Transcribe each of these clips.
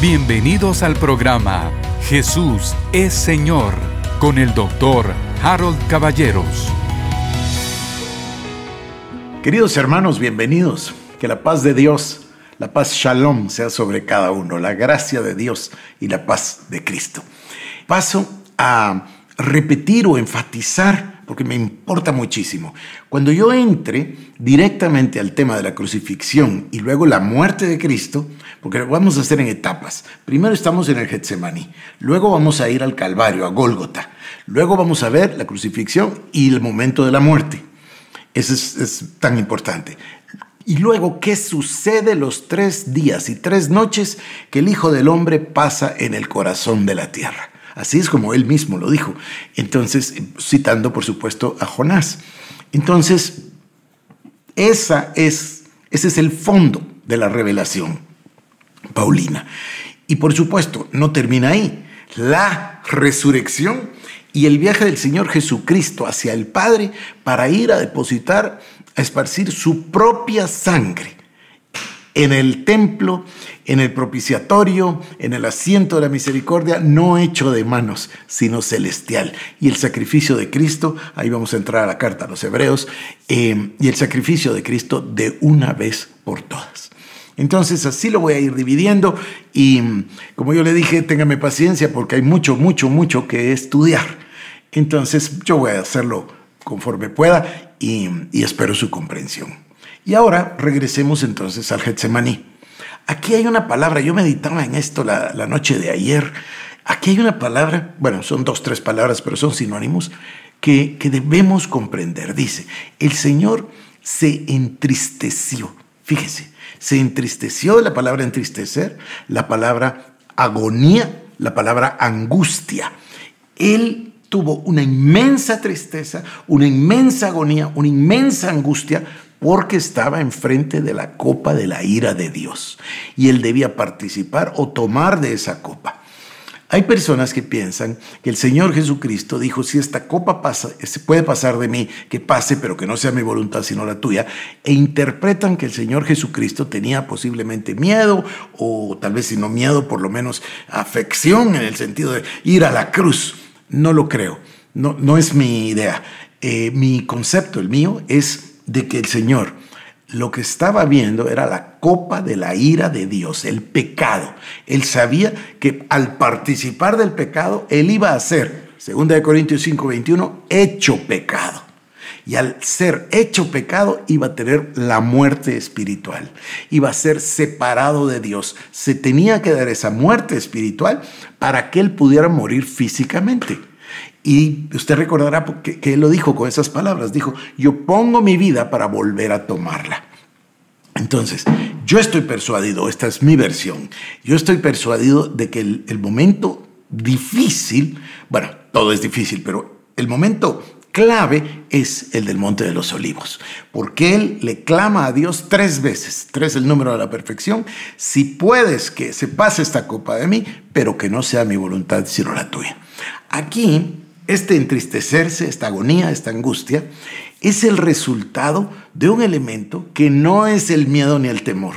Bienvenidos al programa Jesús es Señor con el doctor Harold Caballeros. Queridos hermanos, bienvenidos. Que la paz de Dios, la paz shalom sea sobre cada uno, la gracia de Dios y la paz de Cristo. Paso a repetir o enfatizar, porque me importa muchísimo. Cuando yo entre directamente al tema de la crucifixión y luego la muerte de Cristo, porque lo vamos a hacer en etapas. Primero estamos en el Getsemaní, luego vamos a ir al Calvario, a Gólgota, luego vamos a ver la crucifixión y el momento de la muerte. Eso es, es tan importante. Y luego, ¿qué sucede los tres días y tres noches que el Hijo del Hombre pasa en el corazón de la tierra? Así es como él mismo lo dijo. Entonces, citando por supuesto a Jonás. Entonces, esa es, ese es el fondo de la revelación paulina. Y por supuesto, no termina ahí. La resurrección y el viaje del Señor Jesucristo hacia el Padre para ir a depositar, a esparcir su propia sangre en el templo, en el propiciatorio, en el asiento de la misericordia, no hecho de manos, sino celestial. Y el sacrificio de Cristo, ahí vamos a entrar a la carta a los hebreos, eh, y el sacrificio de Cristo de una vez por todas. Entonces así lo voy a ir dividiendo y como yo le dije, téngame paciencia porque hay mucho, mucho, mucho que estudiar. Entonces yo voy a hacerlo conforme pueda y, espero su comprensión. Y ahora regresemos entonces al Getsemaní. Aquí hay una palabra, yo meditaba en esto la, la noche de ayer. Aquí hay una palabra, bueno, son dos, tres palabras, pero son sinónimos, que, que debemos comprender. Dice, el Señor se entristeció. Fíjese, se entristeció la palabra entristecer, la palabra agonía, la palabra angustia. Él tuvo una inmensa tristeza, una inmensa agonía, una inmensa angustia porque estaba enfrente de la copa de la ira de Dios y él debía participar o tomar de esa copa. Hay personas que piensan que el Señor Jesucristo dijo, si esta copa pasa, puede pasar de mí, que pase, pero que no sea mi voluntad sino la tuya, e interpretan que el Señor Jesucristo tenía posiblemente miedo, o tal vez si no miedo, por lo menos afección en el sentido de ir a la cruz. No lo creo, no, no es mi idea. Eh, mi concepto, el mío, es de que el Señor lo que estaba viendo era la copa de la ira de Dios, el pecado. Él sabía que al participar del pecado, él iba a ser, 2 Corintios 5, 21, hecho pecado. Y al ser hecho pecado, iba a tener la muerte espiritual. Iba a ser separado de Dios. Se tenía que dar esa muerte espiritual para que él pudiera morir físicamente. Y usted recordará que, él lo dijo con esas palabras. Dijo, yo pongo mi vida para volver a tomarla. Entonces, yo estoy persuadido, esta es mi versión, yo estoy persuadido de que el, el momento difícil, bueno, todo es difícil, pero el momento clave es el del Monte de los Olivos, porque él le clama a Dios tres veces, tres el número de la perfección, si puedes que se pase esta copa de mí, pero que no sea mi voluntad sino la tuya. Aquí este entristecerse, esta agonía, esta angustia, es el resultado de un elemento que no es el miedo ni el temor,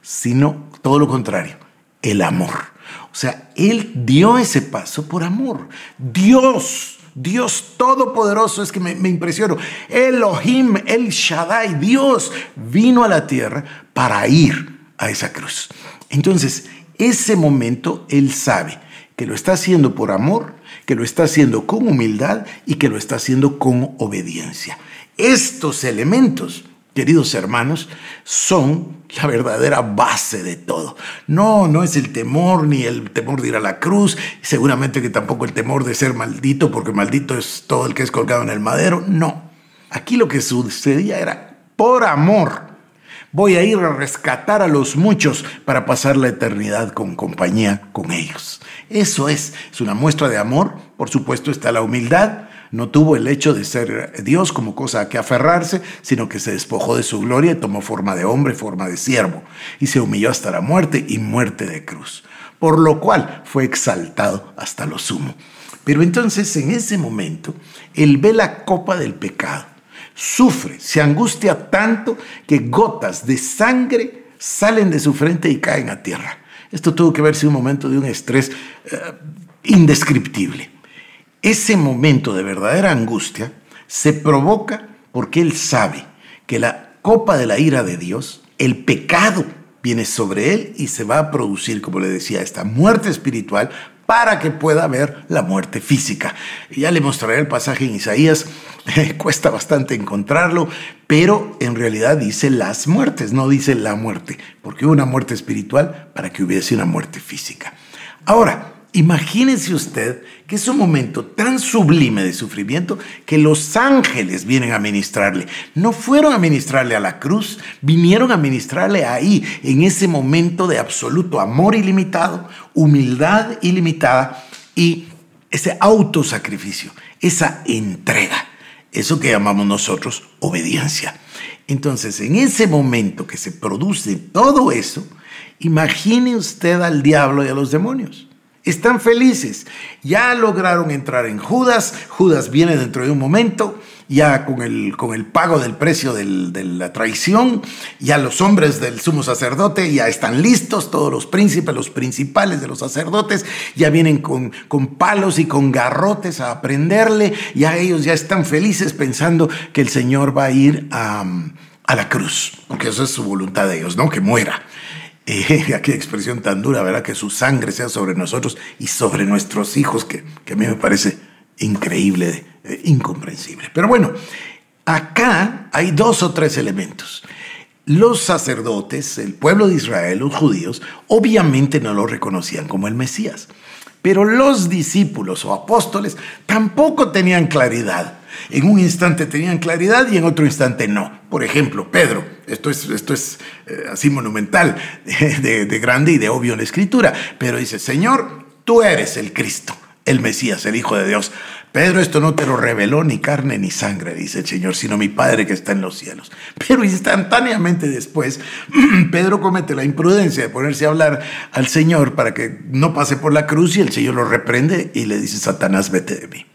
sino todo lo contrario, el amor. O sea, Él dio ese paso por amor. Dios, Dios Todopoderoso, es que me, me impresiono. Elohim, El Shaddai, Dios vino a la tierra para ir a esa cruz. Entonces, ese momento Él sabe que lo está haciendo por amor que lo está haciendo con humildad y que lo está haciendo con obediencia. Estos elementos, queridos hermanos, son la verdadera base de todo. No, no es el temor ni el temor de ir a la cruz, seguramente que tampoco el temor de ser maldito, porque maldito es todo el que es colgado en el madero. No, aquí lo que sucedía era por amor. Voy a ir a rescatar a los muchos para pasar la eternidad con compañía con ellos. Eso es, es una muestra de amor. Por supuesto está la humildad. No tuvo el hecho de ser Dios como cosa a que aferrarse, sino que se despojó de su gloria y tomó forma de hombre, forma de siervo, y se humilló hasta la muerte y muerte de cruz, por lo cual fue exaltado hasta lo sumo. Pero entonces en ese momento, él ve la copa del pecado, sufre, se angustia tanto que gotas de sangre salen de su frente y caen a tierra. Esto tuvo que sido un momento de un estrés eh, indescriptible. Ese momento de verdadera angustia se provoca porque él sabe que la copa de la ira de Dios, el pecado, viene sobre él y se va a producir, como le decía, esta muerte espiritual para que pueda haber la muerte física. Ya le mostraré el pasaje en Isaías, cuesta bastante encontrarlo, pero en realidad dice las muertes, no dice la muerte, porque hubo una muerte espiritual para que hubiese una muerte física. Ahora, Imagínese usted que es un momento tan sublime de sufrimiento que los ángeles vienen a ministrarle. No fueron a ministrarle a la cruz, vinieron a ministrarle ahí, en ese momento de absoluto amor ilimitado, humildad ilimitada y ese autosacrificio, esa entrega, eso que llamamos nosotros obediencia. Entonces, en ese momento que se produce todo eso, imagine usted al diablo y a los demonios están felices. Ya lograron entrar en Judas. Judas viene dentro de un momento, ya con el, con el pago del precio de la traición. Ya los hombres del sumo sacerdote ya están listos. Todos los príncipes, los principales de los sacerdotes, ya vienen con, con palos y con garrotes a aprenderle. Ya ellos ya están felices pensando que el Señor va a ir a, a la cruz, porque eso es su voluntad de ellos, ¿no? Que muera. Eh, expresión tan dura, ¿verdad? Que su sangre sea sobre nosotros y sobre nuestros hijos, que, a mí me parece increíble, eh, incomprensible. Pero bueno, acá hay dos o tres elementos. Los sacerdotes, el pueblo de Israel, los judíos, obviamente no lo reconocían como el Mesías. Pero los discípulos o apóstoles tampoco tenían claridad. En un instante tenían claridad y en otro instante no. Por ejemplo, Pedro, esto es, esto es eh, así monumental, de, de grande y de obvio en la escritura, pero dice, Señor, tú eres el Cristo, el Mesías, el Hijo de Dios. Pedro, esto no te lo reveló ni carne ni sangre, dice el Señor, sino mi Padre que está en los cielos. Pero instantáneamente después, Pedro comete la imprudencia de ponerse a hablar al Señor para que no pase por la cruz y el Señor lo reprende y le dice, Satanás, vete de mí.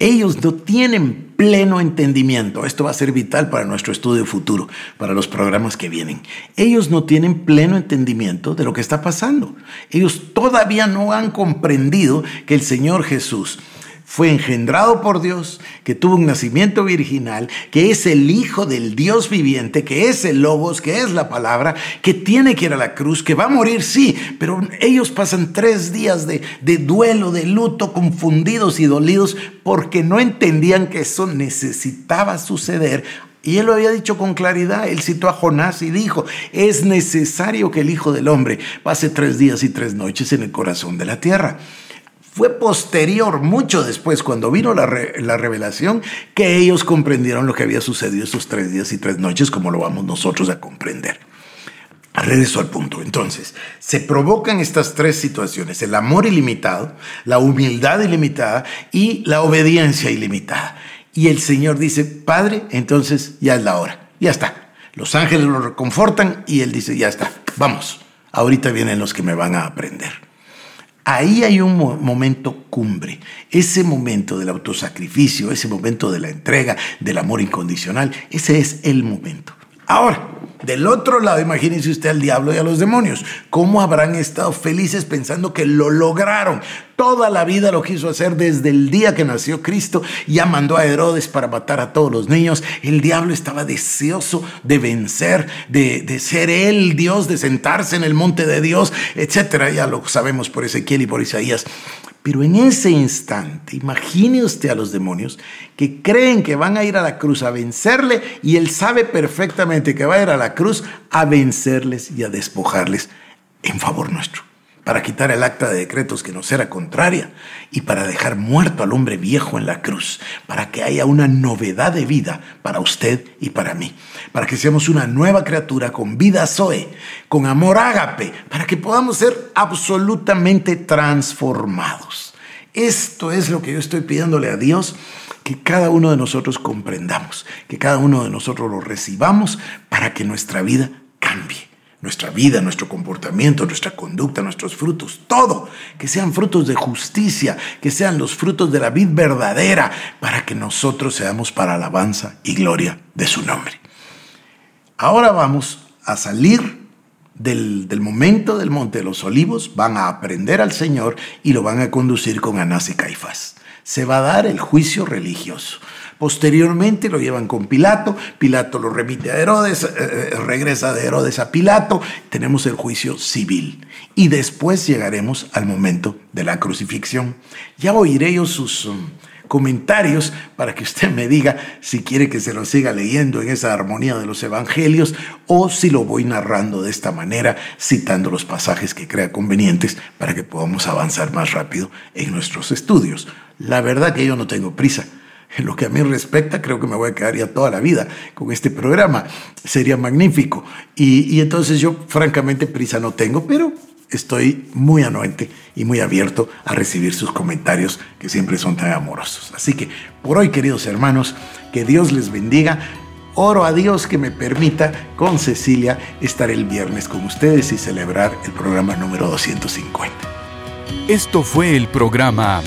Ellos no tienen pleno entendimiento. Esto va a ser vital para nuestro estudio futuro, para los programas que vienen. Ellos no tienen pleno entendimiento de lo que está pasando. Ellos todavía no han comprendido que el Señor Jesús fue engendrado por Dios, que tuvo un nacimiento virginal, que es el Hijo del Dios viviente, que es el Logos, que es la palabra, que tiene que ir a la cruz, que va a morir, sí, pero ellos pasan tres días de, de duelo, de luto, confundidos y dolidos, porque no entendían que eso necesitaba suceder y él lo había dicho con claridad. Él citó a Jonás y dijo, es necesario que el Hijo del Hombre pase tres días y tres noches en el corazón de la tierra. Fue posterior, mucho después, cuando vino la, revelación, que ellos comprendieron lo que había sucedido esos tres días y tres noches, como lo vamos nosotros a comprender. Regreso al punto. Entonces, se provocan estas tres situaciones, el amor ilimitado, la humildad ilimitada y la obediencia ilimitada. Y el Señor dice, Padre, entonces ya es la hora, ya está. Los ángeles lo reconfortan y Él dice, ya está, vamos, ahorita vienen los que me van a aprender. Ahí hay un momento cumbre, ese momento del autosacrificio, ese momento de la entrega, del amor incondicional, ese es el momento. Ahora, del otro lado, imagínense usted al diablo y a los demonios. ¿Cómo habrán estado felices pensando que lo lograron? Toda la vida lo quiso hacer desde el día que nació Cristo. Ya mandó a Herodes para matar a todos los niños. El diablo estaba deseoso de vencer, de, de ser él Dios, de sentarse en el monte de Dios, etc. Ya lo sabemos por Ezequiel y por Isaías. Pero en ese instante, imagine usted a los demonios que creen que van a ir a la cruz a vencerle y él sabe perfectamente que va a ir a la cruz a vencerles y a despojarles en favor nuestro para quitar el acta de decretos que nos era contraria y para dejar muerto al hombre viejo en la cruz, para que haya una novedad de vida para usted y para mí, para que seamos una nueva criatura con vida Zoe, con amor ágape, para que podamos ser absolutamente transformados. Esto es lo que yo estoy pidiéndole a Dios, que cada uno de nosotros comprendamos, que cada uno de nosotros lo recibamos para que nuestra vida cambie nuestra vida, nuestro comportamiento, nuestra conducta, nuestros frutos, todo, que sean frutos de justicia, que sean los frutos de la vida verdadera, para que nosotros seamos para alabanza y gloria de su nombre. Ahora vamos a salir del, momento del Monte de los Olivos, van a aprender al Señor y lo van a conducir con Anás y Caifás. Se va a dar el juicio religioso. Posteriormente lo llevan con Pilato, Pilato lo remite a Herodes, eh, eh, regresa de Herodes a Pilato, tenemos el juicio civil. Y después llegaremos al momento de la crucifixión. Ya oiré yo sus um, comentarios para que usted me diga si quiere que se lo siga leyendo en esa armonía de los evangelios o si lo voy narrando de esta manera, citando los pasajes que crea convenientes para que podamos avanzar más rápido en nuestros estudios. La verdad que yo no tengo prisa en lo que a mí respecta, creo que me voy a quedar ya toda la vida con este programa. Sería magnífico. Y, entonces yo, francamente, prisa no tengo, pero estoy muy anuente y muy abierto a recibir sus comentarios que siempre son tan amorosos. Así que por hoy, queridos hermanos, que Dios les bendiga. Oro a Dios que me permita con Cecilia estar el viernes con ustedes y celebrar el programa número 250. Esto fue el programa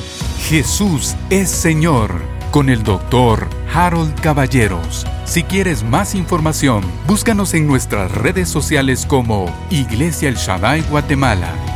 Jesús es Señor con el doctor Harold Caballeros. Si quieres más información, búscanos en nuestras redes sociales como Iglesia El Shaddai Guatemala